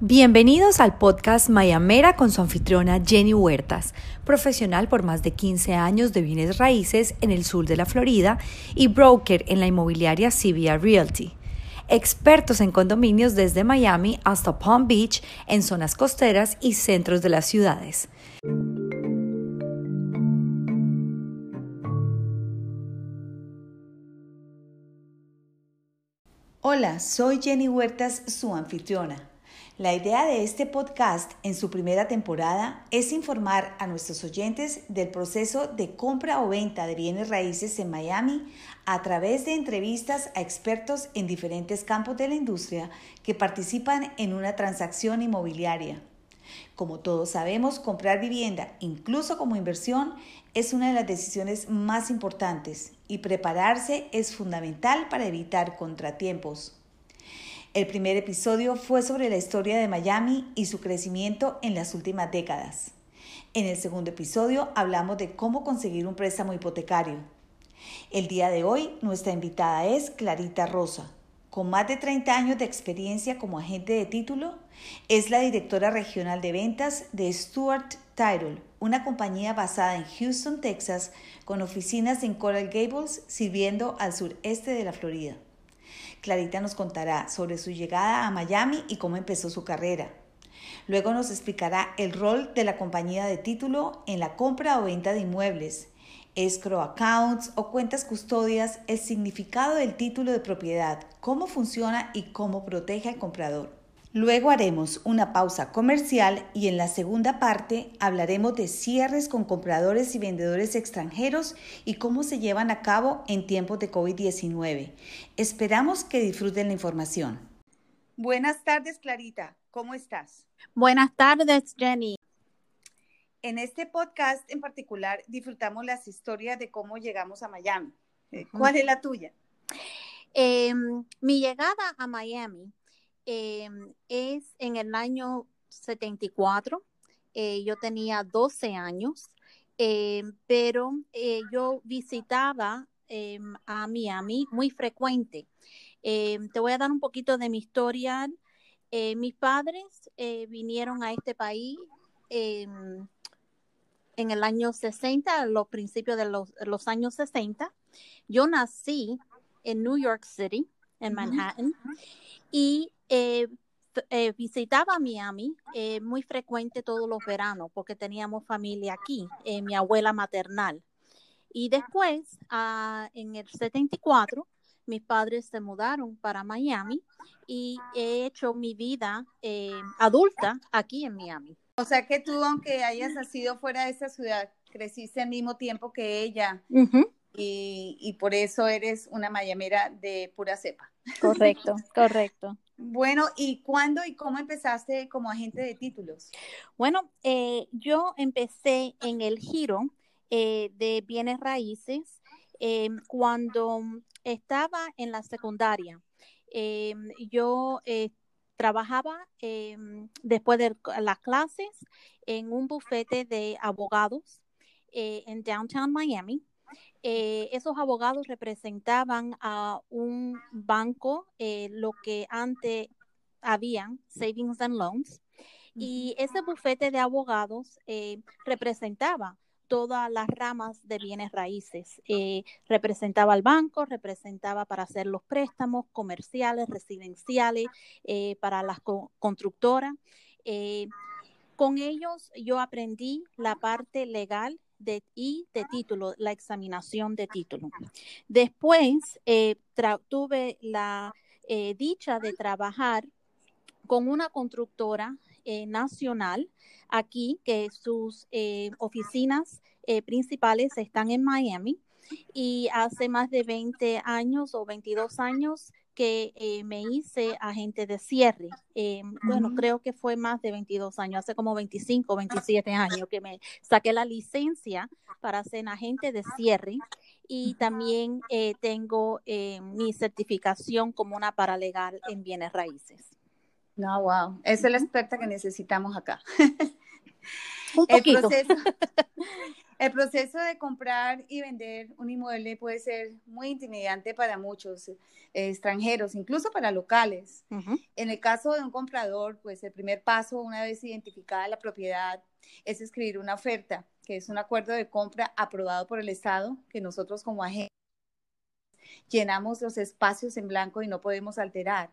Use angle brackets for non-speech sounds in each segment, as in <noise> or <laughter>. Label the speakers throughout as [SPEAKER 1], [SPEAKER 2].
[SPEAKER 1] Bienvenidos al podcast Mayamera con su anfitriona Jenny Huertas, profesional por más de 15 años de bienes raíces en el sur de la Florida y broker en la inmobiliaria CBR Realty. Expertos en condominios desde Miami hasta Palm Beach, en zonas costeras y centros de las ciudades. Hola, soy Jenny Huertas, su anfitriona. La idea de este podcast en su primera temporada es informar a nuestros oyentes del proceso de compra o venta de bienes raíces en Miami a través de entrevistas a expertos en diferentes campos de la industria que participan en una transacción inmobiliaria. Como todos sabemos, comprar vivienda, incluso como inversión, es una de las decisiones más importantes y prepararse es fundamental para evitar contratiempos. El primer episodio fue sobre la historia de Miami y su crecimiento en las últimas décadas. En el segundo episodio hablamos de cómo conseguir un préstamo hipotecario. El día de hoy nuestra invitada es Clarita Rosa. Con más de 30 años de experiencia como agente de título, es la directora regional de ventas de Stuart Title, una compañía basada en Houston, Texas, con oficinas en Coral Gables, sirviendo al sureste de la Florida. Clarita nos contará sobre su llegada a Miami y cómo empezó su carrera. Luego nos explicará el rol de la compañía de título en la compra o venta de inmuebles, escrow accounts o cuentas custodias, el significado del título de propiedad, cómo funciona y cómo protege al comprador. Luego haremos una pausa comercial y en la segunda parte hablaremos de cierres con compradores y vendedores extranjeros y cómo se llevan a cabo en tiempos de COVID-19. Esperamos que disfruten la información. Buenas tardes, Clarita. ¿Cómo estás?
[SPEAKER 2] Buenas tardes, Jenny.
[SPEAKER 1] En este podcast en particular disfrutamos las historias de cómo llegamos a Miami. Eh, ¿Cuál es la tuya?
[SPEAKER 2] Em, mi llegada a Miami Em, es en el año 74. Eh, yo tenía 12 años, em, pero eh, yo visitaba em, a Miami muy frecuente. te voy a dar un poquito de mi historia. Eh, mis padres vinieron a este país en el año 60, a los principios de los, años 60. Yo nací en New York City, en Manhattan, y eh, eh, visitaba Miami eh, muy frecuente todos los veranos porque teníamos familia aquí, mi abuela maternal. Y después, ah, en el 74, mis padres se mudaron para Miami y he hecho mi vida adulta aquí en Miami.
[SPEAKER 1] O sea que tú, aunque hayas nacido fuera de esa ciudad, creciste al mismo tiempo que ella y, y, por eso eres una mayamera de pura cepa.
[SPEAKER 2] Correcto, correcto.
[SPEAKER 1] Bueno, ¿y cuándo y cómo empezaste como agente de títulos?
[SPEAKER 2] Bueno, eh, yo empecé en el giro eh, de bienes raíces eh, cuando estaba en la secundaria. yo trabajaba después de las clases en un bufete de abogados en downtown Miami. Eh, esos abogados representaban a un banco, eh, lo que antes habían, Savings and Loans, y ese bufete de abogados eh, representaba todas las ramas de bienes raíces. representaba al banco, representaba para hacer los préstamos comerciales, residenciales, para las constructoras. con ellos yo aprendí la parte legal de, y de título, la examinación de título. Después eh, tuve la eh, dicha de trabajar con una constructora eh, nacional aquí, que sus oficinas principales están en Miami. Y hace más de 20 años o 22 años que eh, me hice agente de cierre. Eh, bueno, creo que fue más de 22 años, hace como 25, 27 años que me saqué la licencia para ser agente de cierre y también eh, tengo mi certificación como una paralegal en bienes raíces.
[SPEAKER 1] No, wow, es la experta que necesitamos acá.
[SPEAKER 2] Un poquito. <laughs>
[SPEAKER 1] El proceso de comprar y vender un inmueble puede ser muy intimidante para muchos eh, extranjeros, incluso para locales. En el caso de un comprador, pues el primer paso, una vez identificada la propiedad, es escribir una oferta, que es un acuerdo de compra aprobado por el Estado, que nosotros como agentes llenamos los espacios en blanco y no podemos alterar.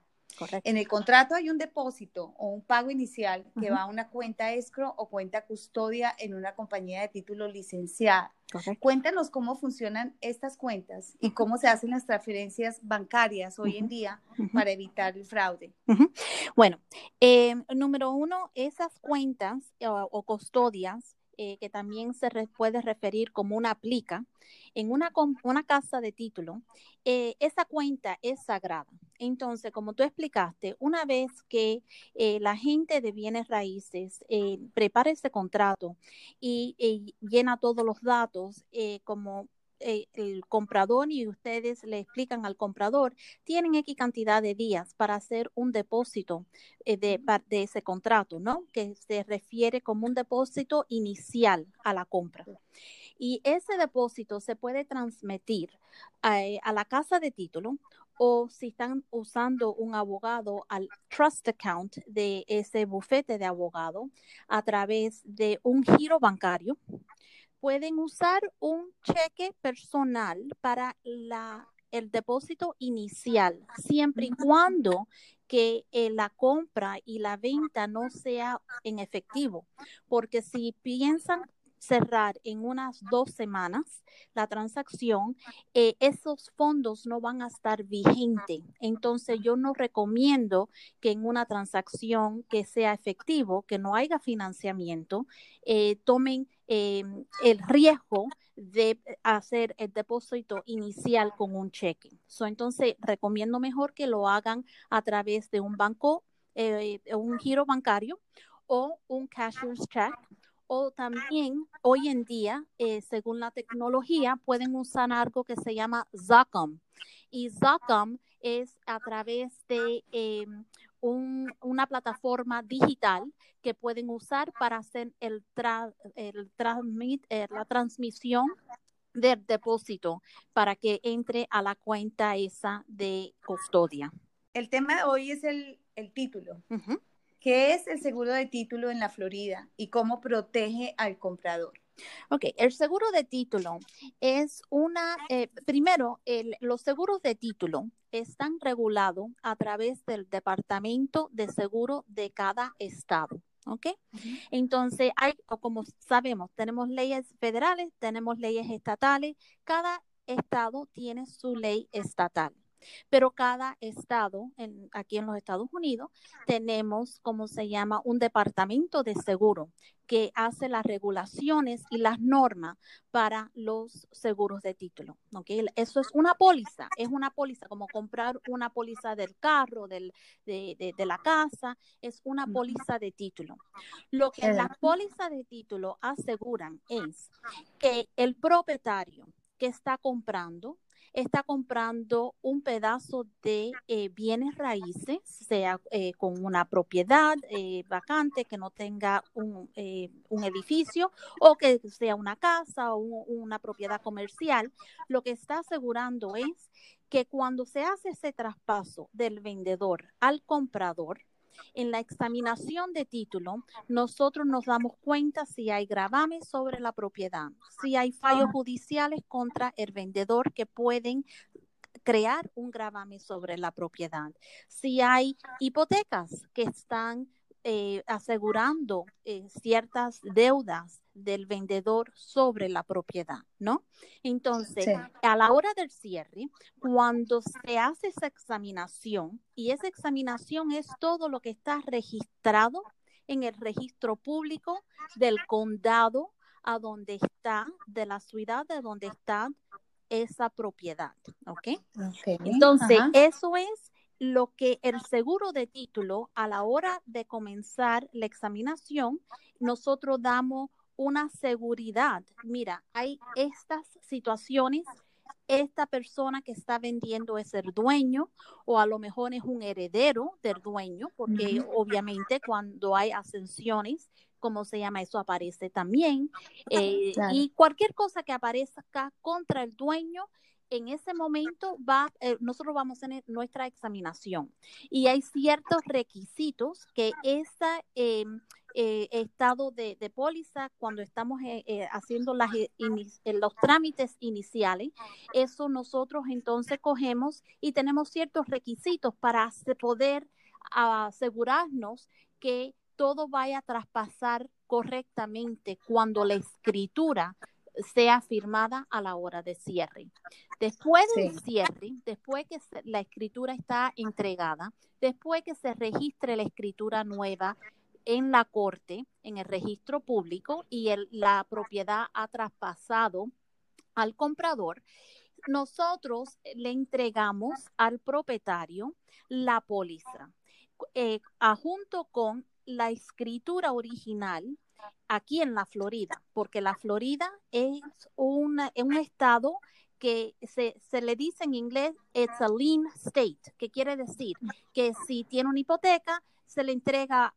[SPEAKER 1] En el contrato hay un depósito o un pago inicial que va a una cuenta escro o cuenta custodia en una compañía de título licenciada. Cuéntanos cómo funcionan estas cuentas y cómo se hacen las transferencias bancarias hoy en día para evitar el fraude.
[SPEAKER 2] Bueno, eh, número uno, esas cuentas o custodias eh, que también se puede referir como una aplica, en una, una casa de título, eh, esa cuenta es sagrada. Entonces, como tú explicaste, una vez que eh, la gente de bienes raíces prepara ese contrato y, llena todos los datos, como eh, el comprador y ustedes le explican al comprador, tienen X cantidad de días para hacer un depósito eh, de, de, ese contrato, ¿no? Que se refiere como un depósito inicial a la compra. Y ese depósito se puede transmitir a, eh, a la casa de título o si están usando un abogado al trust account de ese bufete de abogado a través de un giro bancario pueden usar un cheque personal para la, el depósito inicial, siempre y cuando que eh, la compra y la venta no sea en efectivo, porque si piensan cerrar en unas dos semanas la transacción, eh, esos fondos no van a estar vigentes. Entonces yo no recomiendo que en una transacción que sea efectivo, que no haya financiamiento, eh, tomen eh, el riesgo de hacer el depósito inicial con un cheque. entonces, recomiendo mejor que lo hagan a través de un banco, un giro bancario o un cashier's check. O también hoy en día, eh, según la tecnología, pueden usar algo que se llama Zacom. Y Zacom es a través de em, una plataforma digital que pueden usar para hacer el, el transmit, eh, la transmisión del depósito para que entre a la cuenta esa de custodia.
[SPEAKER 1] El tema de hoy es el, título. ¿Qué es el seguro de título en la Florida y cómo protege al comprador?
[SPEAKER 2] Ok, el seguro de título es una, eh, primero, los seguros de título están regulados a través del Departamento de Seguro de cada estado. ¿ok? Entonces, hay, como sabemos, tenemos leyes federales, tenemos leyes estatales, cada estado tiene su ley estatal. Pero cada estado, aquí en los Estados Unidos, tenemos, como se llama, un departamento de seguro que hace las regulaciones y las normas para los seguros de título. ¿okay? Eso es una póliza, es una póliza, como comprar una póliza del carro, del, de, de, la casa, es una póliza de título. Lo que las pólizas de título aseguran es que el propietario que está comprando está comprando un pedazo de eh, bienes raíces, sea eh, con una propiedad eh, vacante que no tenga un, edificio o que sea una casa o una propiedad comercial, lo que está asegurando es que cuando se hace ese traspaso del vendedor al comprador, en la examinación de título, nosotros nos damos cuenta si hay gravames sobre la propiedad, si hay fallos judiciales contra el vendedor que pueden crear un gravame sobre la propiedad, si hay hipotecas que están eh, asegurando eh, ciertas deudas del vendedor sobre la propiedad, ¿no? Entonces, a la hora del cierre, cuando se hace esa examinación, y esa examinación es todo lo que está registrado en el registro público del condado a donde está, de la ciudad de donde está esa propiedad, ¿ok? okay. Entonces, eso es lo que el seguro de título, a la hora de comenzar la examinación, nosotros damos una seguridad. Mira, hay estas situaciones, esta persona que está vendiendo es el dueño o a lo mejor es un heredero del dueño, porque obviamente cuando hay ascensiones como se llama, eso aparece también. Eh, y cualquier cosa que aparezca contra el dueño, en ese momento va, eh, nosotros vamos a tener nuestra examinación y hay ciertos requisitos que ese em, eh, estado de, póliza, cuando estamos eh, haciendo las, los trámites iniciales, eso nosotros entonces cogemos y tenemos ciertos requisitos para poder asegurarnos que todo vaya a traspasar correctamente cuando la escritura sea firmada a la hora de cierre. Después del cierre, después que la escritura está entregada, después que se registre la escritura nueva en la corte, en el registro público y la propiedad ha traspasado al comprador, nosotros le entregamos al propietario la póliza, eh, junto con la escritura original aquí en la Florida, porque la Florida es un estado que se, se, le dice en inglés, it's a lean state, que quiere decir que si tiene una hipoteca, se le entrega,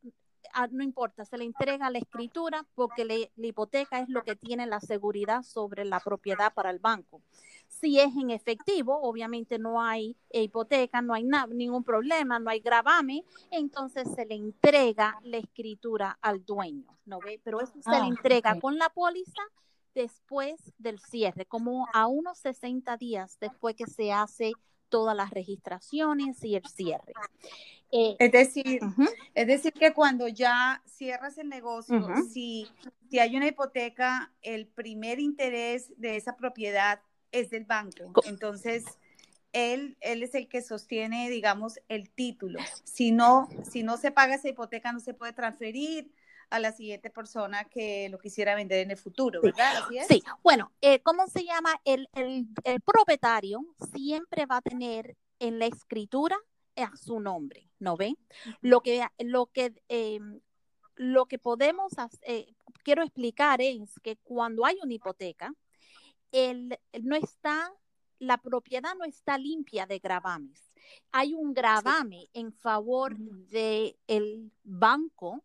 [SPEAKER 2] no importa, se le entrega la escritura porque la hipoteca es lo que tiene la seguridad sobre la propiedad para el banco. Si es en efectivo, obviamente no hay hipoteca, no hay ningún problema, no hay gravame, entonces se le entrega la escritura al dueño, ¿no ve? Pero eso se le ah, entrega con la póliza después del cierre, como a unos 60 días después que se hace todas las registraciones y el cierre.
[SPEAKER 1] Eh, es decir, es decir que cuando ya cierras el negocio, si, si hay una hipoteca, el primer interés de esa propiedad es del banco. Entonces, él, él es el que sostiene, digamos, el título. Si no, si no se paga esa hipoteca, no se puede transferir a la siguiente persona que lo quisiera vender en el futuro, ¿verdad?
[SPEAKER 2] Sí, bueno, eh, ¿cómo se llama? El, propietario siempre va a tener en la escritura a su nombre, ¿no ven? Lo que, lo que, em, lo que podemos, eh, quiero explicar es que cuando hay una hipoteca, el, no está, la propiedad no está limpia de gravames. Hay un gravame en favor del el banco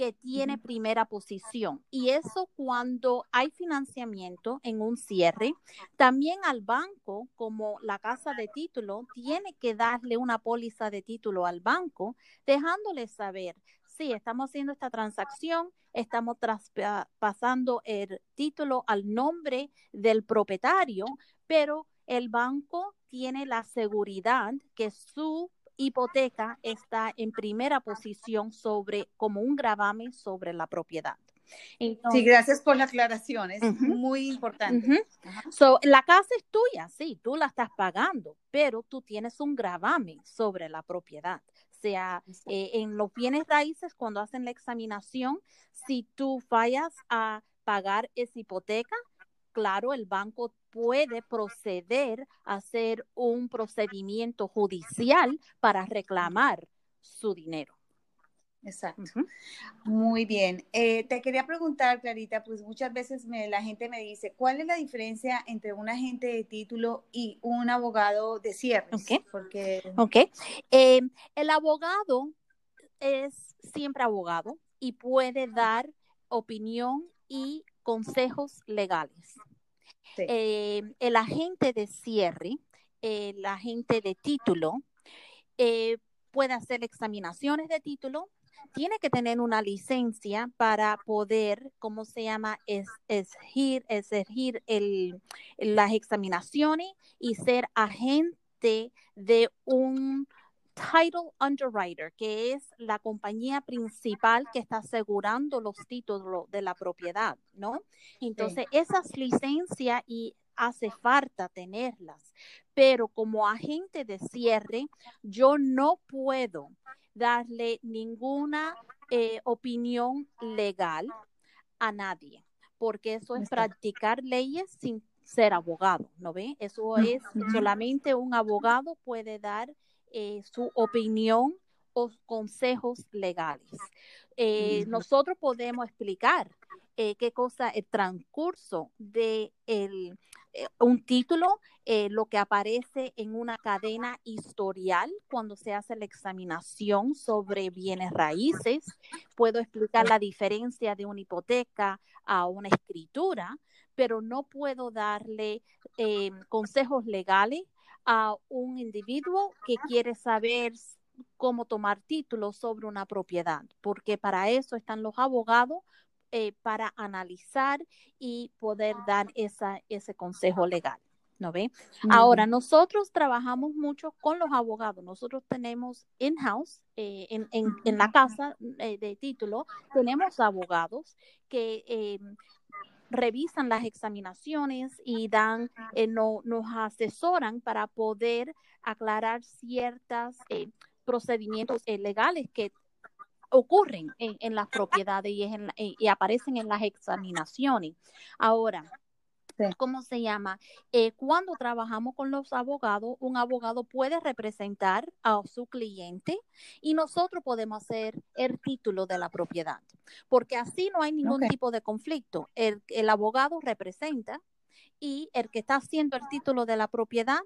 [SPEAKER 2] que tiene primera posición. Y eso cuando hay financiamiento en un cierre, también al banco, como la casa de título, tiene que darle una póliza de título al banco, dejándole saber sí, estamos haciendo esta transacción, estamos traspasando el título al nombre del propietario, pero el banco tiene la seguridad que su hipoteca está en primera posición sobre como un gravamen sobre la propiedad.
[SPEAKER 1] sí, gracias por la aclaración, es muy importante.
[SPEAKER 2] la casa es tuya, sí, tú la estás pagando, pero tú tienes un gravamen sobre la propiedad. Sea eh, en los bienes raíces, cuando hacen la examinación, si tú fallas a pagar esa hipoteca, claro, el banco puede proceder a hacer un procedimiento judicial para reclamar su dinero.
[SPEAKER 1] Exacto. Muy bien. Eh, te quería preguntar, Clarita, pues muchas veces la gente me dice, ¿cuál es la diferencia entre un agente de título y un abogado de cierre?
[SPEAKER 2] Ok. Porque... okay. Eh, el abogado es siempre abogado y puede dar opinión y consejos legales. Eh, el agente de cierre, el agente de título, puede hacer examinaciones de título, tiene que tener una licencia para poder, ¿cómo se llama? Es, exigir, el, las examinaciones y ser agente de un title underwriter, que es la compañía principal que está asegurando los títulos de la propiedad, ¿no? Entonces, esas licencias y hace falta tenerlas, pero como agente de cierre, yo no puedo darle ninguna eh, opinión legal a nadie, porque eso es practicar leyes sin ser abogado, ¿no ve? Eso es solamente un abogado puede dar eh, su opinión o consejos legales. Eh, nosotros podemos explicar qué cosa el transcurso de el, eh, un título, eh, lo que aparece en una cadena historial cuando se hace la examinación sobre bienes raíces. Puedo explicar la diferencia de una hipoteca a una escritura, pero no puedo darle eh, consejos legales a un individuo que quiere saber cómo tomar títulos sobre una propiedad, porque para eso están los abogados eh, para analizar y poder dar esa, ese consejo legal. ¿No ve? Ahora, nosotros trabajamos mucho con los abogados. Nosotros tenemos in-house, eh, en, en, en, la casa eh, de título, tenemos abogados que revisan las examinaciones y dan, no, nos asesoran para poder aclarar ciertos procedimientos legales que ocurren en, las propiedades y, en, y, aparecen en las examinaciones. Ahora, ¿cómo se llama? Eh, cuando trabajamos con los abogados, un abogado puede representar a su cliente y nosotros podemos hacer el título de la propiedad, porque así no hay ningún tipo de conflicto. El, el abogado representa y el que está haciendo el título de la propiedad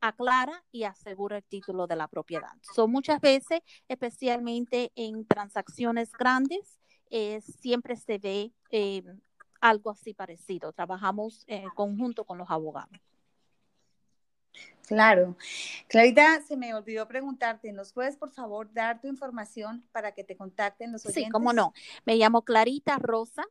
[SPEAKER 2] aclara y asegura el título de la propiedad. Son muchas veces, especialmente en transacciones grandes, eh, siempre se ve eh, algo así parecido. Trabajamos en conjunto con los abogados.
[SPEAKER 1] Claro. Clarita, se me olvidó preguntarte, ¿nos puedes por favor dar tu información para que te contacten los oyentes?
[SPEAKER 2] Sí, cómo no. Me llamo Clarita Rosa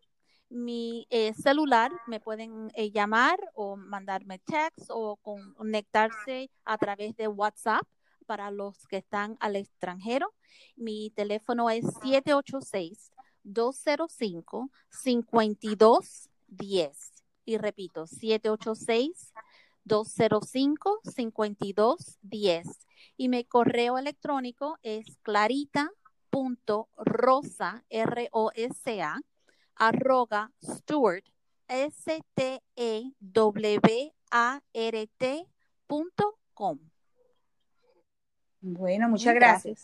[SPEAKER 2] mi eh, celular, me pueden eh, llamar o mandarme text o conectarse a través de WhatsApp para los que están al extranjero. Mi teléfono es 786-205-5210. Y repito, 786-205-5210. Y mi correo electrónico es clarita.rosa, R-O-S-A, arroga Stewart, S-T-E-W-A-R-T punto com.
[SPEAKER 1] Bueno, muchas gracias.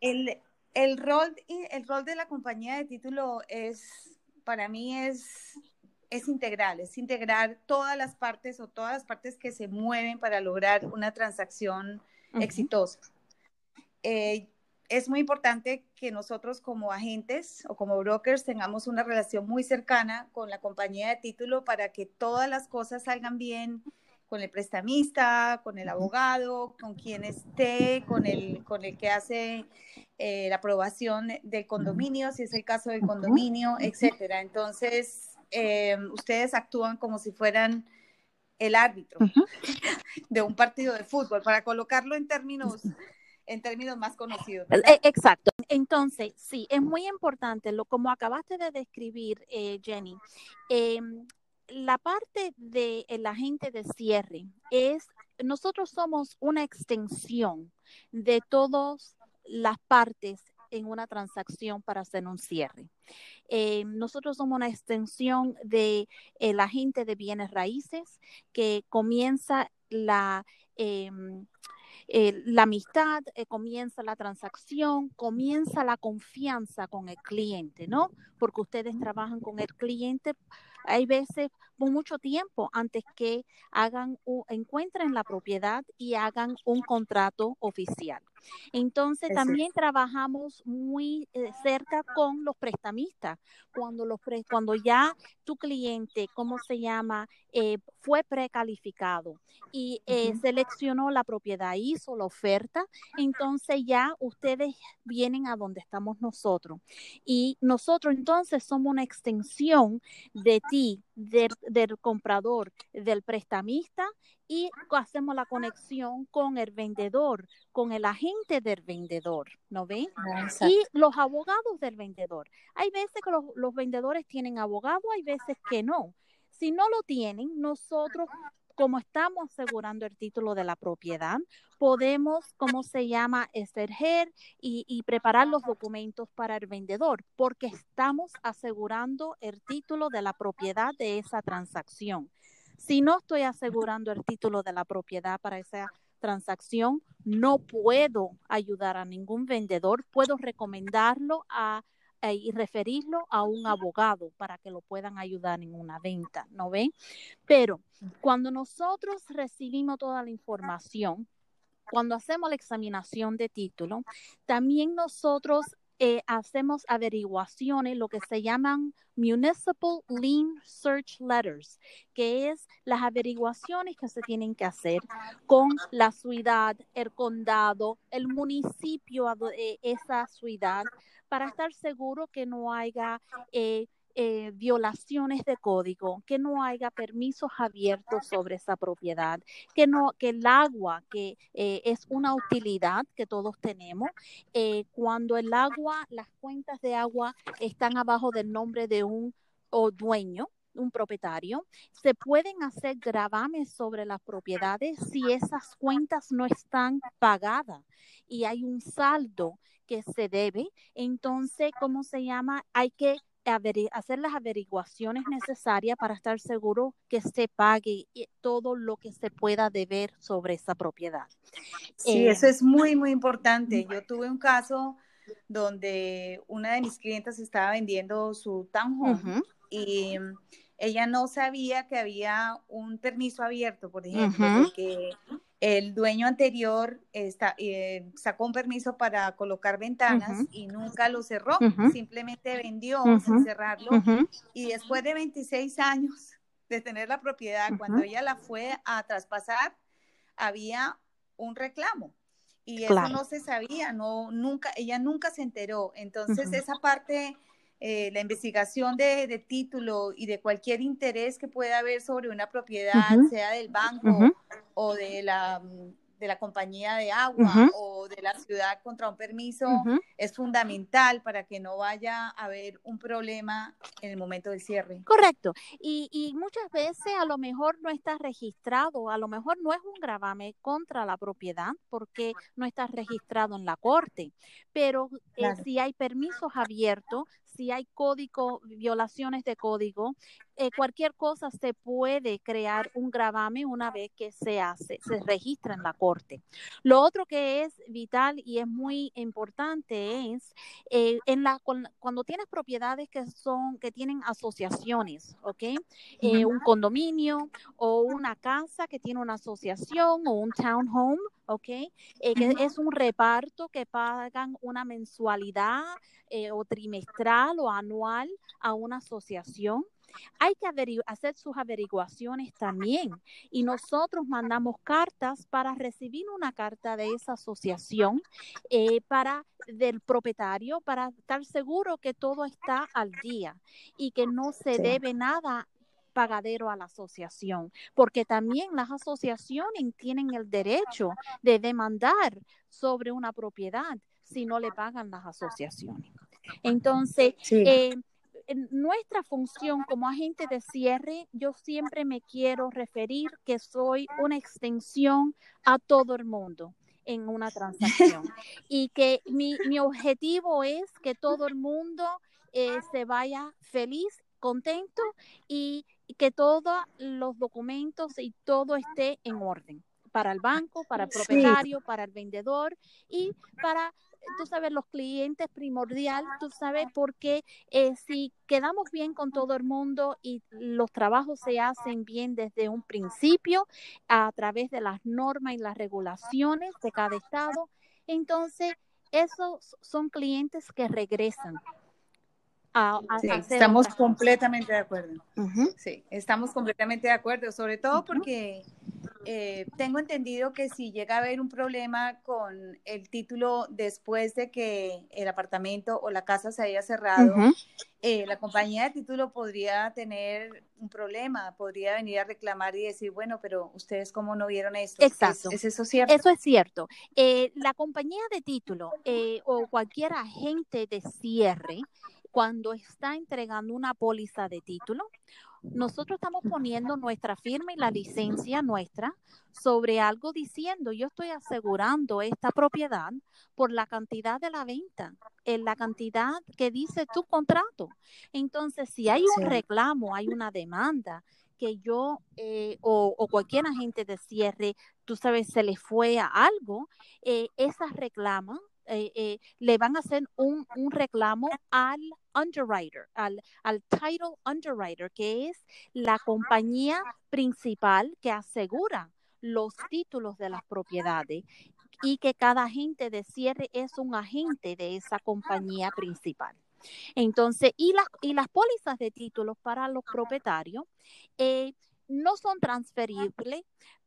[SPEAKER 1] El, el, rol, el rol de la compañía de título es, para mí es, es integral, es integrar todas las partes o todas las partes que se mueven para lograr una transacción exitosa. Eh, es muy importante que nosotros como agentes o como brokers tengamos una relación muy cercana con la compañía de título para que todas las cosas salgan bien con el prestamista, con el abogado, con quien esté, con el, con el que hace eh, la aprobación del condominio, si es el caso del condominio, etcétera. Entonces, eh, ustedes actúan como si fueran el árbitro <laughs> de un partido de fútbol, para colocarlo en términos en términos más conocidos.
[SPEAKER 2] E, exacto. Entonces, sí, es muy importante, lo como acabaste de describir, eh, Jenny. Em, la parte del el agente de cierre es, nosotros somos una extensión de todas las partes en una transacción para hacer un cierre. Em, nosotros somos una extensión del el agente de bienes raíces que comienza la... Eh, la amistad, eh, comienza la transacción, comienza la confianza con el cliente, ¿no? Porque ustedes trabajan con el cliente, hay veces por mucho tiempo antes que hagan, encuentren la propiedad y hagan un contrato oficial. Entonces también trabajamos muy eh, cerca con los prestamistas. Cuando, los cuando ya tu cliente, ¿cómo se llama? Eh, fue precalificado y eh, seleccionó la propiedad, hizo la oferta, entonces ya ustedes vienen a donde estamos nosotros. Y nosotros entonces somos una extensión de ti, del, del comprador, del prestamista y hacemos la conexión con el vendedor, con el agente del vendedor, ¿no ven? Ah, y los abogados del vendedor. Hay veces que los, los vendedores tienen abogado, hay veces que no. Si no lo tienen, nosotros como estamos asegurando el título de la propiedad, podemos, ¿cómo se llama?, ejercer y, y, preparar los documentos para el vendedor, porque estamos asegurando el título de la propiedad de esa transacción. Si no estoy asegurando el título de la propiedad para esa transacción, no puedo ayudar a ningún vendedor, puedo recomendarlo a eh, y referirlo a un abogado para que lo puedan ayudar en una venta, ¿no ven? Pero cuando nosotros recibimos toda la información, cuando hacemos la examinación de título, también nosotros eh, hacemos averiguaciones, lo que se llaman Municipal Lien Search Letters, que es las averiguaciones que se tienen que hacer con la ciudad, el condado, el municipio de esa ciudad, para estar seguro que no haya eh, eh, violaciones de código, que no haya permisos abiertos sobre esa propiedad, que no, que el agua, que eh, es una utilidad que todos tenemos, eh, cuando el agua, las cuentas de agua están abajo del nombre de un o dueño, un propietario, se pueden hacer gravames sobre las propiedades si esas cuentas no están pagadas y hay un saldo que se debe. Entonces, ¿cómo se llama? Hay que hacer las averiguaciones necesarias para estar seguro que se pague todo lo que se pueda deber sobre esa propiedad.
[SPEAKER 1] Sí, eso es muy, muy importante. Yo tuve un caso donde una de mis clientes estaba vendiendo su townhome y ella no sabía que había un permiso abierto, por ejemplo, porque el dueño anterior está, eh, sacó un permiso para colocar ventanas y nunca lo cerró, simplemente vendió sin cerrarlo. Y después de 26 años <laughs> de tener la propiedad, cuando ella la fue a traspasar, había un reclamo. Y eso no se sabía, no, nunca, ella nunca se enteró. Entonces, esa parte eh, la investigación de, título y de cualquier interés que pueda haber sobre una propiedad, sea del banco o de la mm, de la compañía de agua o de la ciudad contra un permiso es fundamental para que no vaya a haber un problema en el momento del cierre.
[SPEAKER 2] Correcto. Y, y muchas veces a lo mejor no está registrado, a lo mejor no es un gravame contra la propiedad porque no está registrado en la corte, pero eh, si hay permisos abiertos, si hay código, violaciones de código, eh, cualquier cosa se puede crear un gravame una vez que se hace, se registra en la corte. Lo otro que es vital y es muy importante es eh, en la cuando tienes propiedades que son que tienen asociaciones, ¿ok? Eh, un condominio o una casa que tiene una asociación o un townhome, ¿ok? que es un reparto que pagan una mensualidad o trimestral o anual a una asociación hay que hacer sus averiguaciones también. Y nosotros mandamos cartas para recibir una carta de esa asociación eh, para del propietario para estar seguro que todo está al día y que no se debe nada pagadero a la asociación, porque también las asociaciones tienen el derecho de demandar sobre una propiedad si no le pagan las asociaciones. Entonces, eh, en nuestra función como agente de cierre, yo siempre me quiero referir que soy una extensión a todo el mundo en una transacción. <laughs> Y que mi, objetivo es que todo el mundo eh, se vaya feliz, contento y que todos los documentos y todo esté en orden para el banco, para el propietario, para el vendedor y para tú sabes, los clientes primordial, tú sabes, porque eh, si quedamos bien con todo el mundo y los trabajos se hacen bien desde un principio a través de las normas y las regulaciones de cada estado, entonces esos son clientes que regresan.
[SPEAKER 1] A, estamos completamente de acuerdo. Sí, estamos completamente de acuerdo, sobre todo porque eh, tengo entendido que si llega a haber un problema con el título después de que el apartamento o la casa se haya cerrado, eh, la compañía de título podría tener un problema, podría venir a reclamar y decir, bueno, pero ustedes cómo no vieron esto.
[SPEAKER 2] Exacto. ¿Es, eso cierto? Eso es cierto. Eh, la compañía de título o cualquier agente de cierre, cuando está entregando una póliza de título, nosotros estamos poniendo nuestra firma y la licencia nuestra sobre algo diciendo, yo estoy asegurando esta propiedad por la cantidad de la venta, en la cantidad que dice tu contrato. Entonces, si hay un reclamo, hay una demanda que yo eh, o, cualquier agente de cierre, tú sabes, se le fue a algo, eh, esa reclama eh, eh, le van a hacer un, un reclamo al underwriter, al, al, title underwriter, que es la compañía principal que asegura los títulos de las propiedades y que cada agente de cierre es un agente de esa compañía principal. Entonces, y las, y las pólizas de títulos para los propietarios eh, no son transferibles,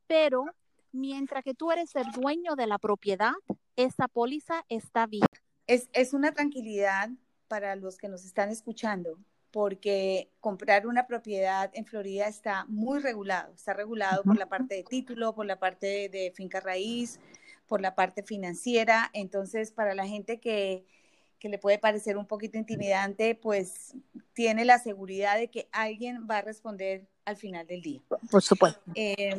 [SPEAKER 2] pero mientras que tú eres el dueño de la propiedad, esa póliza está vigente.
[SPEAKER 1] Es, es una tranquilidad para los que nos están escuchando, porque comprar una propiedad en Florida está muy regulado. Está regulado por la parte de título, por la parte de, de finca raíz, por la parte financiera. Entonces, para la gente que, que le puede parecer un poquito intimidante, pues tiene la seguridad de que alguien va a responder al final del día.
[SPEAKER 2] Por supuesto.
[SPEAKER 1] Eh,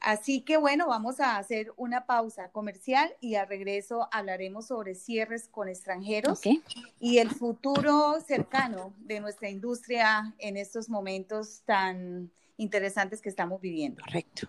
[SPEAKER 1] así que bueno, vamos a hacer una pausa comercial y al regreso hablaremos sobre cierres con extranjeros
[SPEAKER 2] Okay.
[SPEAKER 1] y el futuro cercano de nuestra industria en estos momentos tan interesantes que estamos viviendo.
[SPEAKER 2] Correcto.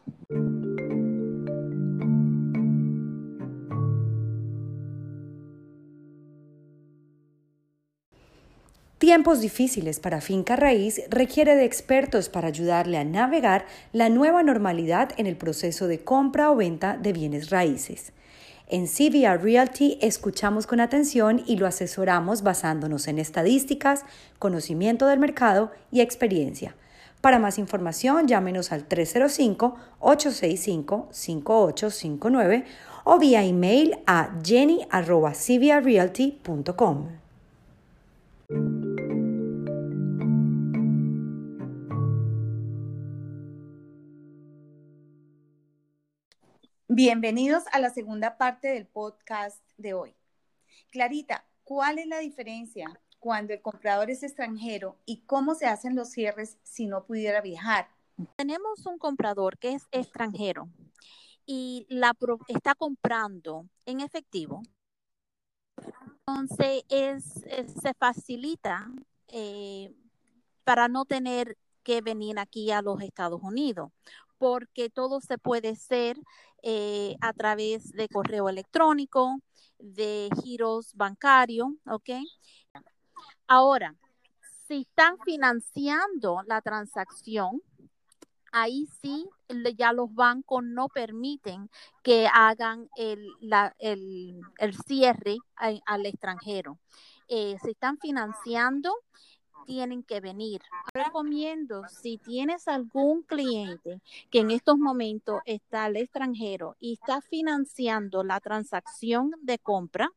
[SPEAKER 3] Tiempos difíciles para Finca Raíz requiere de expertos para ayudarle a navegar la nueva normalidad en el proceso de compra o venta de bienes raíces. En CVR Realty escuchamos con atención y lo asesoramos basándonos en estadísticas, conocimiento del mercado y experiencia. Para más información, llámenos al 305-865-5859 o vía email a jenny.cvrrealty.com.
[SPEAKER 1] Bienvenidos a la segunda parte del podcast de hoy. Clarita, ¿cuál es la diferencia cuando el comprador es extranjero y cómo se hacen los cierres si no pudiera viajar?
[SPEAKER 2] Tenemos un comprador que es extranjero y está comprando en efectivo. Entonces, es, es- se facilita eh, para no tener que venir aquí a los Estados Unidos, porque todo se puede hacer eh, a través de correo electrónico, de giros bancarios, ¿ok? Ahora, si están financiando la transacción, ahí sí ya los bancos no permiten que hagan el, cierre a- al extranjero. Eh, si están financiando, tienen que venir. Recomiendo, si tienes algún cliente que en estos momentos está al extranjero y está financiando la transacción de compra,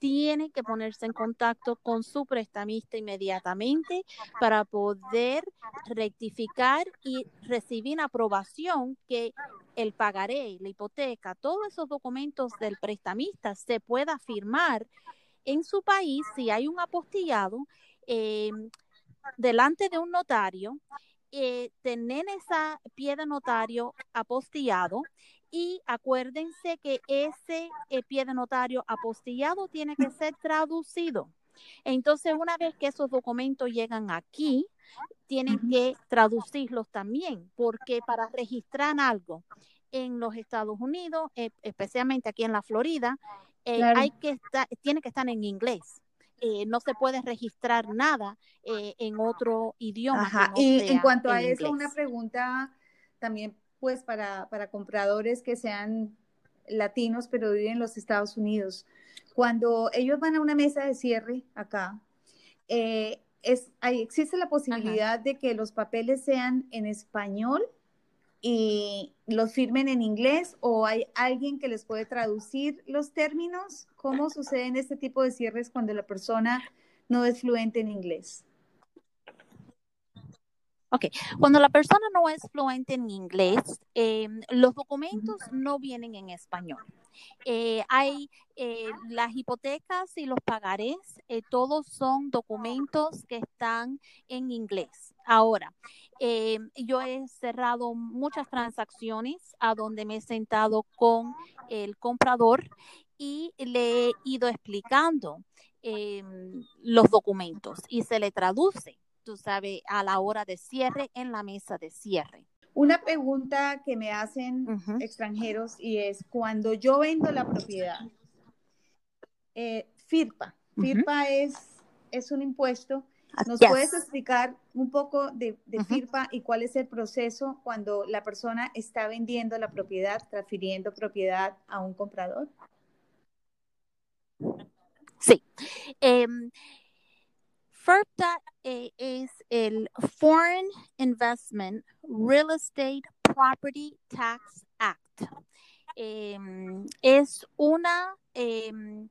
[SPEAKER 2] tiene que ponerse en contacto con su prestamista inmediatamente para poder rectificar y recibir aprobación que el pagaré, la hipoteca, todos esos documentos del prestamista se pueda firmar en su país si hay un apostillado eh, delante de un notario, eh, tener esa pie de notario apostillado y acuérdense que ese eh, pie de notario apostillado tiene que ser traducido. Entonces, una vez que esos documentos llegan aquí, tienen que traducirlos también, porque para registrar algo en los Estados Unidos, eh, especialmente aquí en la Florida, eh,
[SPEAKER 1] Claro.
[SPEAKER 2] hay que estar, tiene que estar en inglés. Eh, no se puede registrar nada eh, en otro idioma. que
[SPEAKER 1] Ajá.
[SPEAKER 2] no
[SPEAKER 1] Y en cuanto a
[SPEAKER 2] en
[SPEAKER 1] eso, una pregunta también, pues, para, para compradores que sean latinos, pero viven en los Estados Unidos. Cuando ellos van a una mesa de cierre acá, eh, es, ahí existe la posibilidad de que los papeles sean en español y los firmen en inglés o hay alguien que les puede traducir los términos. ¿Cómo sucede en este tipo de cierres cuando la persona no es fluente en inglés?
[SPEAKER 2] Cuando la persona no es fluente en inglés, eh, los documentos no vienen en español. Eh, hay eh, las hipotecas y los pagarés, eh, todos son documentos que están en inglés. Ahora, eh, yo he cerrado muchas transacciones a donde me he sentado con el comprador y le he ido explicando eh, los documentos y se le traduce tú sabes, a la hora de cierre en la mesa de cierre.
[SPEAKER 1] Una pregunta que me hacen extranjeros y es, cuando yo vendo la propiedad, eh, FIRPA. FIRPA es, es un impuesto. ¿Nos puedes explicar un poco de, FIRPA y cuál es el proceso cuando la persona está vendiendo la propiedad, transfiriendo propiedad a un comprador?
[SPEAKER 2] Sí. Em, FIRPA eh, es el Foreign Investment Real Estate Property Tax Act. Em, es una, em,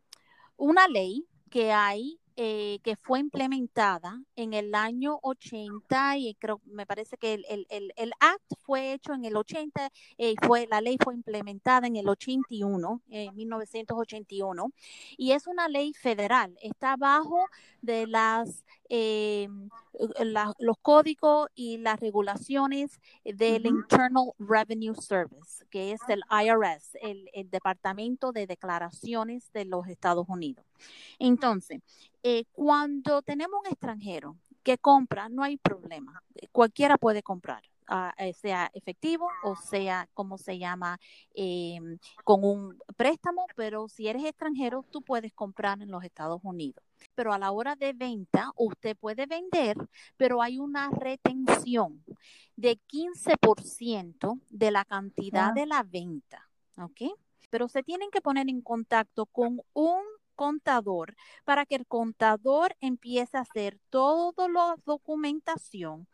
[SPEAKER 2] una ley que hay eh, que fue implementada en el año 80 y creo, me parece que el, el, el, act fue hecho en el 80 y eh, fue, la ley fue implementada en el 81, en 1981, y es una ley federal, está bajo de las eh, los códigos y las regulaciones del Internal Revenue Service, que es el IRS, el, el, Departamento de Declaraciones de los Estados Unidos. Entonces, eh, cuando tenemos un extranjero que compra, no hay problema. Cualquiera puede comprar. Ah, eh, sea efectivo o sea, como se llama, con un préstamo, pero si eres extranjero, tú puedes comprar en los Estados Unidos. Pero a la hora de venta, usted puede vender, pero hay una retención de 15% de la cantidad de la venta, ¿ok? Pero se tienen que poner en contacto con un contador para que el contador empiece a hacer toda la documentación,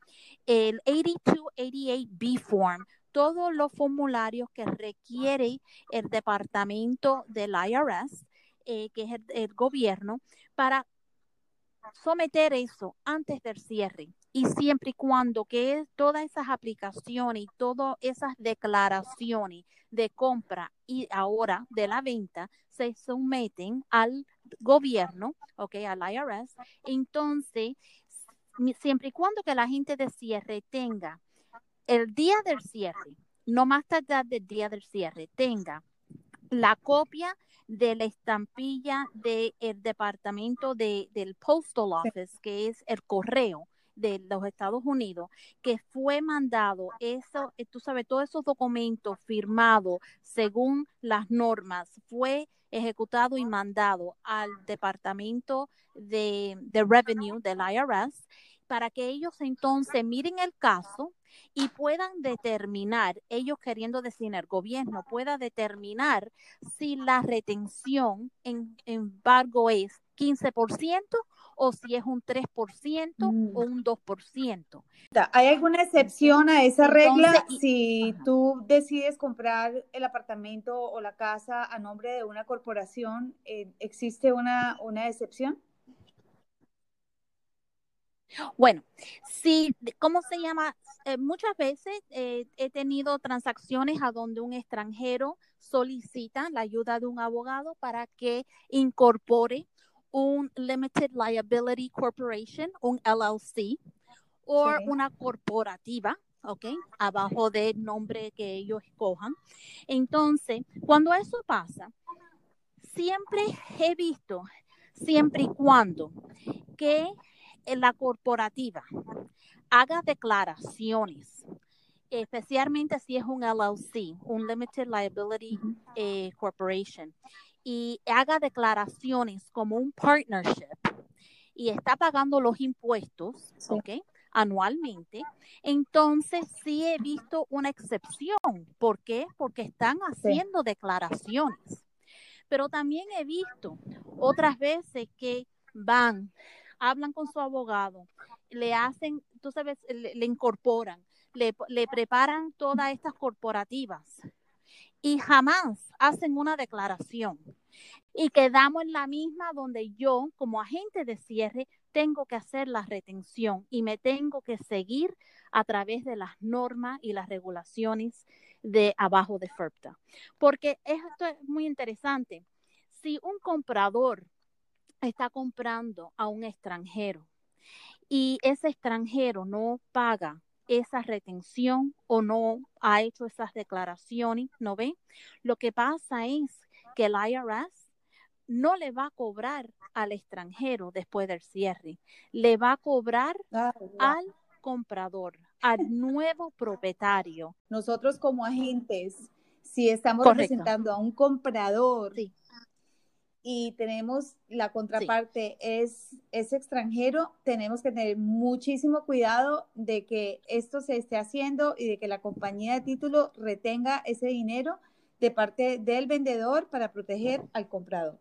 [SPEAKER 2] el 8288B form, todos los formularios que requiere el departamento del IRS, eh, que es el, gobierno, para someter eso antes del cierre. Y siempre y cuando que todas esas aplicaciones y todas esas declaraciones de compra y ahora de la venta se someten al gobierno, ok, al IRS, entonces siempre y cuando que la gente de cierre tenga el día del cierre, no más tarde del día del cierre, tenga la copia de la estampilla del departamento de, del Postal Office, que es el correo de los Estados Unidos, que fue mandado, eso, eh, tú sabes, todos esos documentos firmados según las normas, fue ejecutado y mandado al Departamento de, de Revenue del IRS para que ellos entonces miren el caso y puedan determinar, ellos queriendo decir el gobierno, pueda determinar si la retención en embargo es 15% o si es un 3% o mm. un 2%.
[SPEAKER 1] ¿Hay alguna excepción a esa regla si tú decides comprar el apartamento o la casa a nombre de una corporación? Eh, ¿Existe una, una excepción?
[SPEAKER 2] Bueno, sí, ¿cómo se llama? Eh, muchas veces eh, he tenido transacciones a donde un extranjero solicita la ayuda de un abogado para que incorpore un Limited Liability Corporation, un LLC, o una corporativa, ¿ok? Abajo del nombre que ellos escojan. Entonces, cuando eso pasa, siempre he visto, siempre y cuando que la corporativa haga declaraciones, especialmente si es un LLC, un Limited Liability eh, Corporation, y haga declaraciones como un partnership y está pagando los impuestos, Anualmente, entonces sí he visto una excepción. ¿Por qué? Porque están haciendo declaraciones. Pero también he visto otras veces que van, hablan con su abogado, le hacen, tú sabes, le, incorporan, le, le preparan todas estas corporativas y jamás hacen una declaración. Y quedamos en la misma donde yo, como agente de cierre, tengo que hacer la retención y me tengo que seguir a través de las normas y las regulaciones de abajo de FERPTA. Porque esto es muy interesante. Si un comprador está comprando a un extranjero y ese extranjero no paga esa retención o no ha hecho esas declaraciones, ¿no ve? Lo que pasa es que el IRS no le va a cobrar al extranjero después del cierre, le va a cobrar ah, al comprador, al <laughs> nuevo propietario.
[SPEAKER 1] Nosotros como agentes, si estamos representando a un comprador y tenemos la contraparte es, es extranjero, tenemos que tener muchísimo cuidado de que esto se esté haciendo y de que la compañía de título retenga ese dinero de parte del vendedor para proteger al comprador.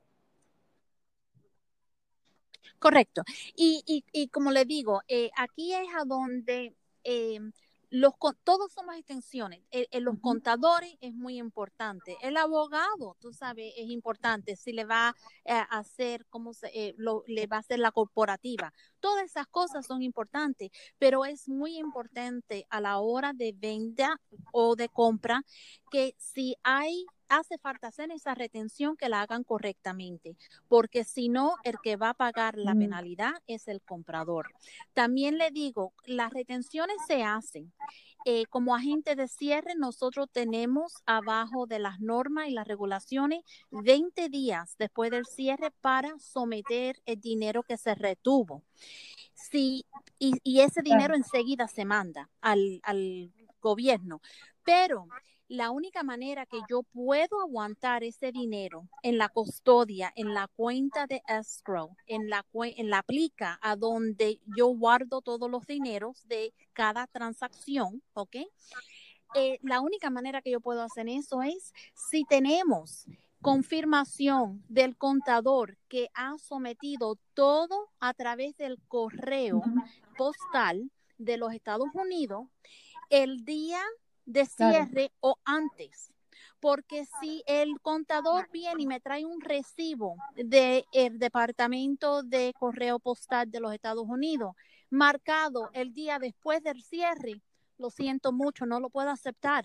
[SPEAKER 2] Correcto. Y, y, y como le digo, eh, aquí es a donde eh, los, todos somos extensiones. Eh, eh, los contadores es muy importante. El abogado, tú sabes, es importante. Si le va eh, a hacer, cómo se, lo, le va a hacer la corporativa. Todas esas cosas son importantes, pero es muy importante a la hora de venta o de compra que si hay hace falta hacer esa retención que la hagan correctamente, porque si no, el que va a pagar la penalidad es el comprador. También le digo, las retenciones se hacen. Eh, como agente de cierre, nosotros tenemos abajo de las normas y las regulaciones 20 días después del cierre para someter el dinero que se retuvo. Sí, y, ese dinero enseguida se manda al, al gobierno. Pero la única manera que yo puedo aguantar ese dinero en la custodia, en la cuenta de escrow, en la, en la plica a donde yo guardo todos los dineros de cada transacción, ¿ok? Eh, la única manera que yo puedo hacer eso es si tenemos confirmación del contador que ha sometido todo a través del correo postal de los Estados Unidos el día de cierre o antes. Porque si el contador viene y me trae un recibo del Departamento de Correo Postal de los Estados Unidos, marcado el día después del cierre, lo siento mucho, no lo puedo aceptar.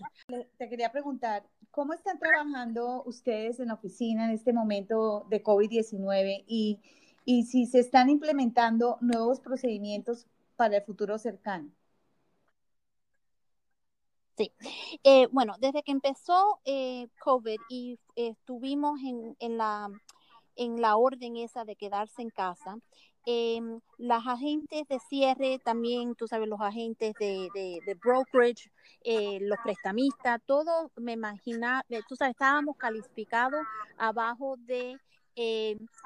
[SPEAKER 1] Te quería preguntar, ¿cómo están trabajando ustedes en la oficina en este momento de COVID-19 y, y si se están implementando nuevos procedimientos para el futuro cercano?
[SPEAKER 2] Sí, eh, bueno, desde que empezó eh, COVID y estuvimos en, en, la, en la orden esa de quedarse en casa, eh, las agentes de cierre también, tú sabes, los agentes de, de, brokerage, eh, los prestamistas, todo me imaginaba, tú sabes, estábamos calificados abajo de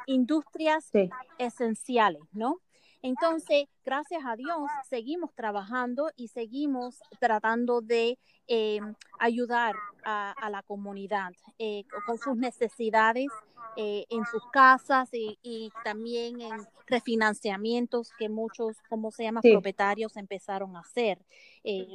[SPEAKER 2] industrias esenciales, ¿no? Entonces, gracias a Dios, seguimos trabajando y seguimos tratando de eh, ayudar a, la comunidad eh, con sus necesidades eh, en sus casas y, también en refinanciamientos que muchos, como se llama, propietarios empezaron a hacer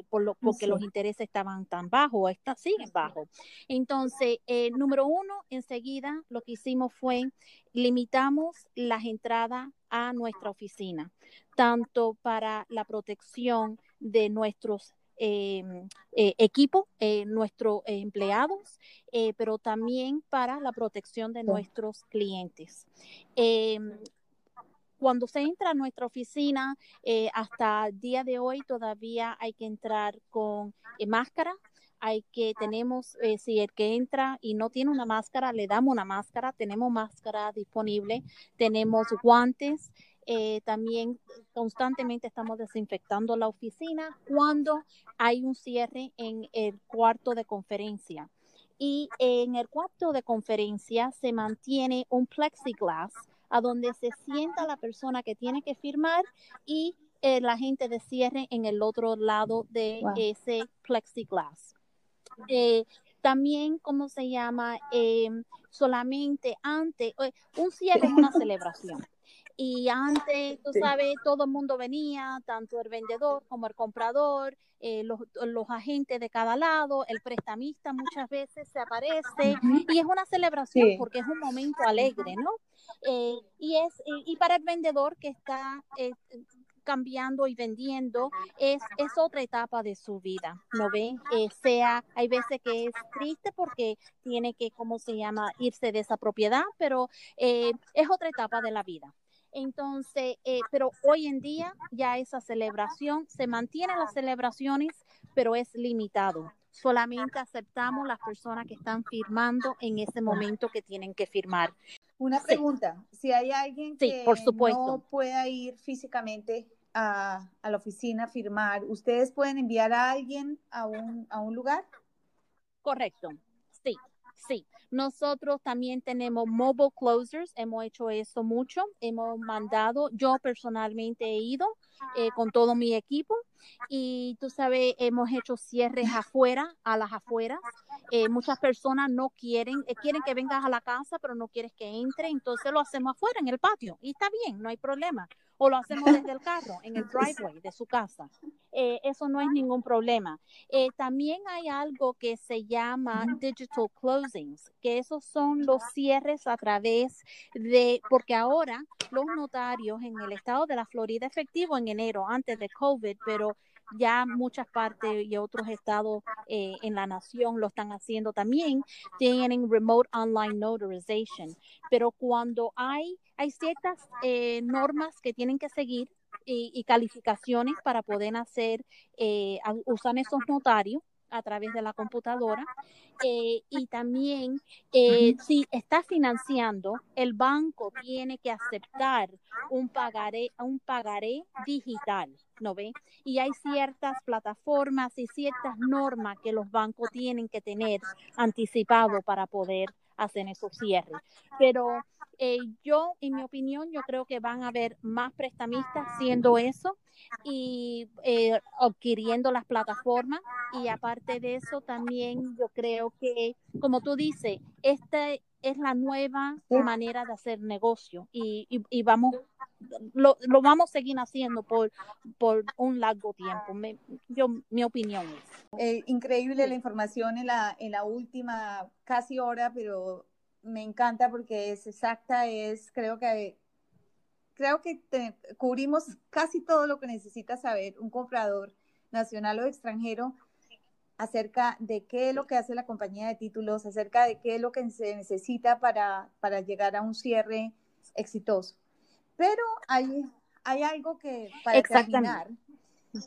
[SPEAKER 2] por lo, porque los intereses estaban tan bajos, está, siguen bajos. Entonces, número uno, enseguida lo que hicimos fue limitamos las entradas a nuestra oficina, tanto para la protección de nuestros eh, eh, equipos, eh, nuestros empleados, pero también para la protección de nuestros clientes. cuando se entra a nuestra oficina, hasta el día de hoy todavía hay que entrar con máscara, hay que, tenemos, eh, si el que entra y no tiene una máscara, le damos una máscara, tenemos máscara disponible, tenemos guantes, eh, también constantemente estamos desinfectando la oficina cuando hay un cierre en el cuarto de conferencia. Y en el cuarto de conferencia se mantiene un plexiglass a donde se sienta la persona que tiene que firmar y eh, la gente de cierre en el otro lado de ese plexiglass. Eh, también, ¿cómo se llama? Eh, solamente antes, eh, un cierre es una celebración. Y antes, tú sabes, todo el mundo venía, tanto el vendedor como el comprador, los, los, agentes de cada lado, el prestamista muchas veces se aparece y es una celebración porque es un momento alegre, ¿no? y es y para el vendedor que está cambiando y vendiendo, es, es otra etapa de su vida, ¿no ven? Eh, sea, hay veces que es triste porque tiene que, ¿cómo se llama?, irse de esa propiedad, pero eh, es otra etapa de la vida. Entonces, eh, pero hoy en día ya esa celebración, se mantienen las celebraciones, pero es limitado. Solamente aceptamos las personas que están firmando en ese momento que tienen que firmar.
[SPEAKER 1] Una pregunta, si hay alguien que por supuesto. no pueda ir físicamente a, la oficina a firmar, ¿ustedes pueden enviar a alguien a un, a un lugar?
[SPEAKER 2] Correcto, sí. Sí, nosotros también tenemos mobile closers, hemos hecho eso mucho, hemos mandado, yo personalmente he ido eh, con todo mi equipo y tú sabes, hemos hecho cierres afuera, a las afueras. Eh, muchas personas no quieren, eh, quieren que vengas a la casa, pero no quieres que entre, entonces lo hacemos afuera en el patio y está bien, no hay problema o lo hacemos desde el carro, en el driveway de su casa. Eso no es ningún problema. También hay algo que se llama digital closings, que esos son los cierres a través de, porque ahora los notarios en el estado de la Florida, efectivo en enero, antes de COVID, pero ya muchas partes y otros estados eh, en la nación lo están haciendo también, tienen remote online notarization. Pero cuando hay, hay ciertas eh, normas que tienen que seguir y, calificaciones para poder hacer, eh, usar esos notarios a través de la computadora. y también, si está financiando, el banco tiene que aceptar un pagaré, un pagaré digital. ¿no ve? Y hay ciertas plataformas y ciertas normas que los bancos tienen que tener anticipado para poder hacer esos cierres. Pero eh, yo, en mi opinión, yo creo que van a haber más prestamistas haciendo eso y eh, adquiriendo las plataformas. Y aparte de eso, también yo creo que, como tú dices, este es la nueva manera de hacer negocio y, y, vamos, lo, lo, vamos a seguir haciendo por, por un largo tiempo. yo, mi opinión es.
[SPEAKER 1] Eh, increíble la información en la, en la última casi hora, pero me encanta porque es exacta, es, creo que creo que cubrimos casi todo lo que necesita saber un comprador nacional o extranjero acerca de qué es lo que hace la compañía de títulos, acerca de qué es lo que se necesita para, para llegar a un cierre exitoso. Pero hay, hay algo que, para terminar,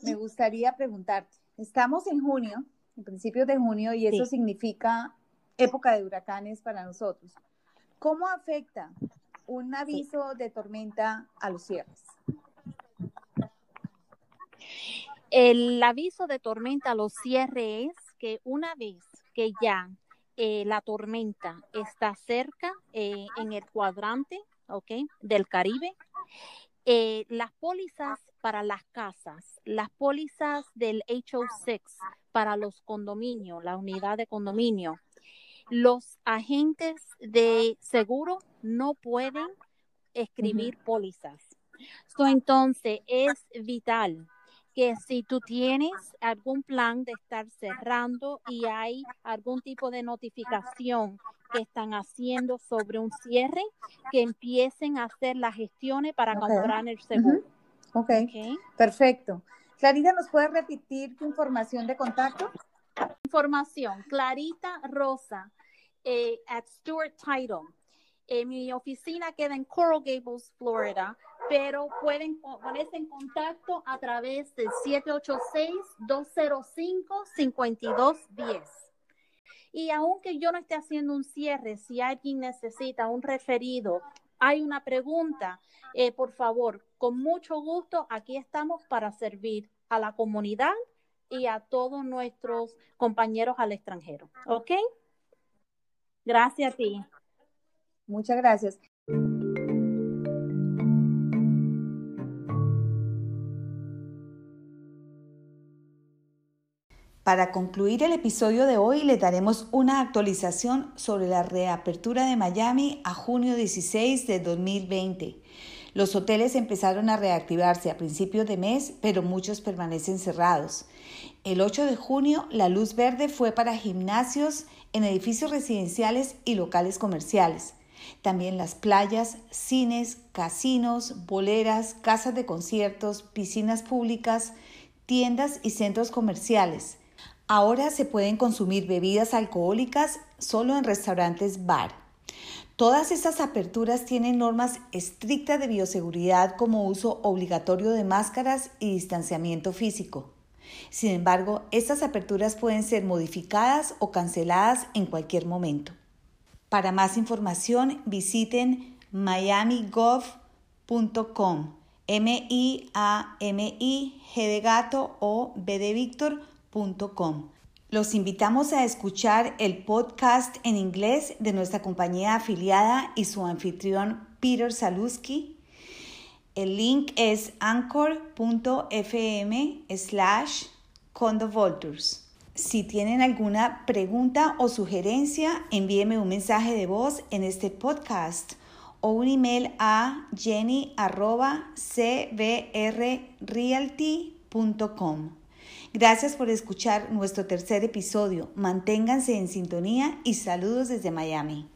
[SPEAKER 1] me gustaría preguntarte. Estamos en junio, en principios de junio, y eso significa época de huracanes para nosotros. ¿Cómo afecta un aviso de tormenta a los cierres?
[SPEAKER 2] El aviso de tormenta a los cierres es que una vez que ya eh, la tormenta está cerca eh, en el cuadrante okay, del Caribe, eh, las pólizas para las casas, las pólizas del HO6 para los condominios, la unidad de condominio, los agentes de seguro no pueden escribir pólizas. entonces es vital que si tú tienes algún plan de estar cerrando y hay algún tipo de notificación que están haciendo sobre un cierre, que empiecen a hacer las gestiones para comprar el seguro.
[SPEAKER 1] okay. perfecto. Clarita, ¿nos puede repetir tu información de contacto?
[SPEAKER 2] Información, Clarita Rosa, eh, at Stewart Title. Eh, mi oficina queda en Coral Gables, Florida pero pueden ponerse en contacto a través del 786-205-5210. Y aunque yo no esté haciendo un cierre, si alguien necesita un referido, hay una pregunta, eh, por favor, con mucho gusto, aquí estamos para servir a la comunidad y a todos nuestros compañeros al extranjero. ¿Ok? Gracias a ti.
[SPEAKER 1] Muchas gracias. Para concluir el episodio de hoy les daremos una actualización sobre la reapertura de Miami a junio 16 de 2020. Los hoteles empezaron a reactivarse a principios de mes, pero muchos permanecen cerrados. El 8 de junio, la luz verde fue para gimnasios en edificios residenciales y locales comerciales. También las playas, cines, casinos, boleras, casas de conciertos, piscinas públicas, tiendas y centros comerciales. Ahora se pueden consumir bebidas alcohólicas solo en restaurantes bar. Todas estas aperturas tienen normas estrictas de bioseguridad como uso obligatorio de máscaras y distanciamiento físico. Sin embargo, estas aperturas pueden ser modificadas o canceladas en cualquier momento. Para más información visiten miamigov.com, m i a m i g de gato o b Los invitamos a escuchar el podcast en inglés de nuestra compañía afiliada y su anfitrión Peter Saluski. El link es anchor.fm slash condovoltures. Si tienen alguna pregunta o sugerencia, envíeme un mensaje de voz en este podcast o un email a jenny.cbrrealty.com. Gracias por escuchar nuestro tercer episodio. Manténganse en sintonía y saludos desde Miami.